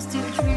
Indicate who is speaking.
Speaker 1: substitute